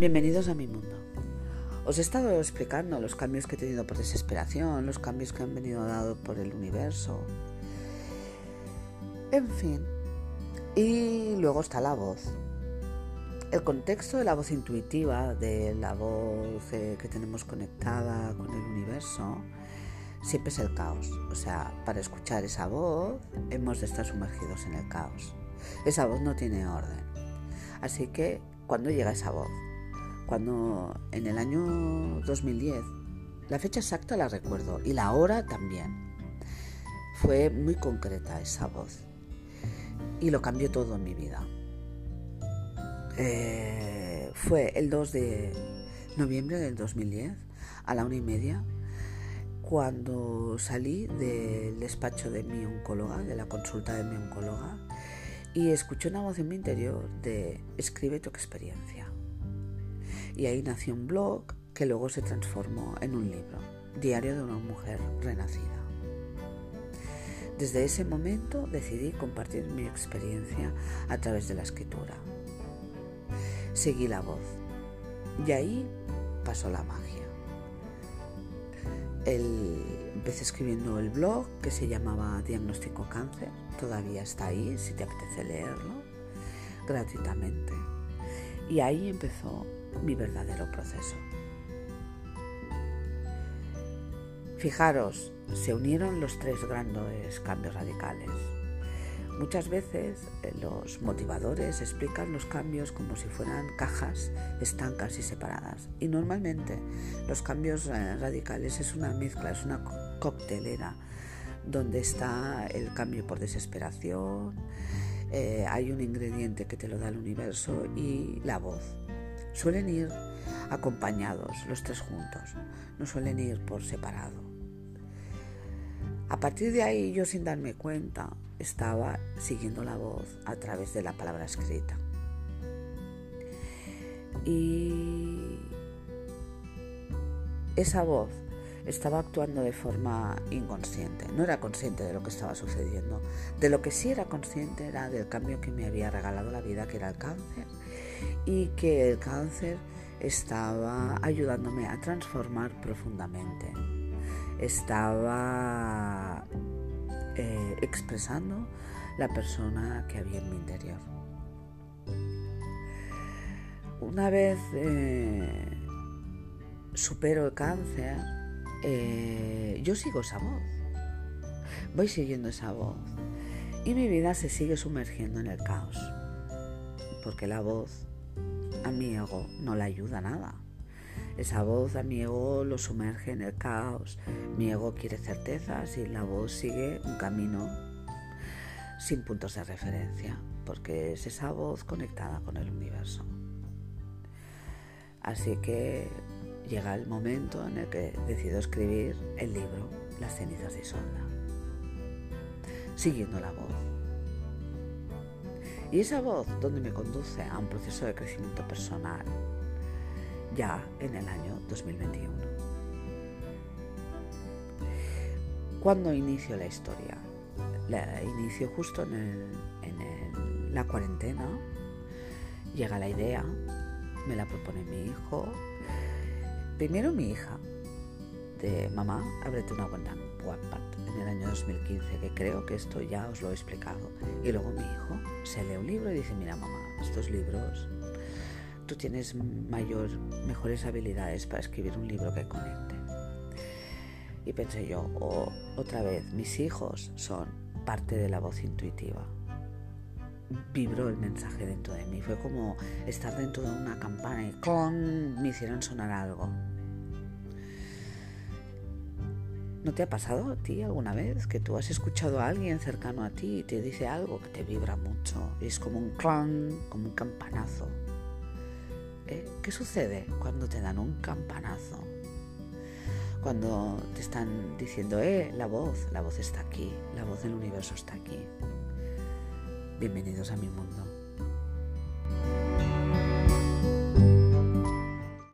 Bienvenidos a mi mundo. Os he estado explicando los cambios que he tenido por desesperación, los cambios que han venido dados por el universo. En fin. Y luego está la voz. El contexto de la voz intuitiva, de la voz eh, que tenemos conectada con el universo, siempre es el caos. O sea, para escuchar esa voz hemos de estar sumergidos en el caos. Esa voz no tiene orden. Así que, cuando llega esa voz? Cuando en el año 2010, la fecha exacta la recuerdo y la hora también. Fue muy concreta esa voz y lo cambió todo en mi vida. Eh, fue el 2 de noviembre del 2010 a la una y media cuando salí del despacho de mi oncóloga, de la consulta de mi oncóloga, y escuché una voz en mi interior de escribe tu experiencia y ahí nació un blog que luego se transformó en un libro, Diario de una mujer renacida. Desde ese momento decidí compartir mi experiencia a través de la escritura. Seguí la voz y ahí pasó la magia. empecé escribiendo el blog que se llamaba Diagnóstico Cáncer, todavía está ahí si te apetece leerlo, gratuitamente. Y ahí empezó mi verdadero proceso. Fijaros, se unieron los tres grandes cambios radicales. Muchas veces eh, los motivadores explican los cambios como si fueran cajas estancas y separadas. Y normalmente los cambios eh, radicales es una mezcla, es una coctelera donde está el cambio por desesperación, eh, hay un ingrediente que te lo da el universo y la voz. Suelen ir acompañados los tres juntos, no suelen ir por separado. A partir de ahí yo sin darme cuenta estaba siguiendo la voz a través de la palabra escrita. Y esa voz estaba actuando de forma inconsciente, no era consciente de lo que estaba sucediendo. De lo que sí era consciente era del cambio que me había regalado la vida, que era el cáncer, y que el cáncer estaba ayudándome a transformar profundamente. Estaba eh, expresando la persona que había en mi interior. Una vez eh, supero el cáncer, eh, yo sigo esa voz. Voy siguiendo esa voz. Y mi vida se sigue sumergiendo en el caos. Porque la voz a mi ego no le ayuda nada. Esa voz a mi ego lo sumerge en el caos. Mi ego quiere certezas y la voz sigue un camino sin puntos de referencia, porque es esa voz conectada con el universo. Así que llega el momento en el que decido escribir el libro Las cenizas de Isolda, siguiendo la voz. Y esa voz donde me conduce a un proceso de crecimiento personal ya en el año 2021. ¿Cuándo inicio la historia? La inicio justo en, la cuarentena. Llega la idea, me la propone mi hijo. Primero mi hija, de mamá, ábrete una cuenta en el año 2015, que creo que esto ya os lo he explicado. Y luego mi hijo se lee un libro y dice, mira mamá, estos libros, tú tienes mayor, mejores habilidades para escribir un libro que conecte. Y pensé yo, oh, otra vez, mis hijos son parte de la voz intuitiva. Vibró el mensaje dentro de mí. Fue como estar dentro de una campana y ¡clon! me hicieron sonar algo. ¿No te ha pasado a ti alguna vez que tú has escuchado a alguien cercano a ti y te dice algo que te vibra mucho? Es como un clan, como un campanazo. ¿Eh? ¿Qué sucede cuando te dan un campanazo? Cuando te están diciendo, eh, la voz, la voz está aquí, la voz del universo está aquí. Bienvenidos a mi mundo.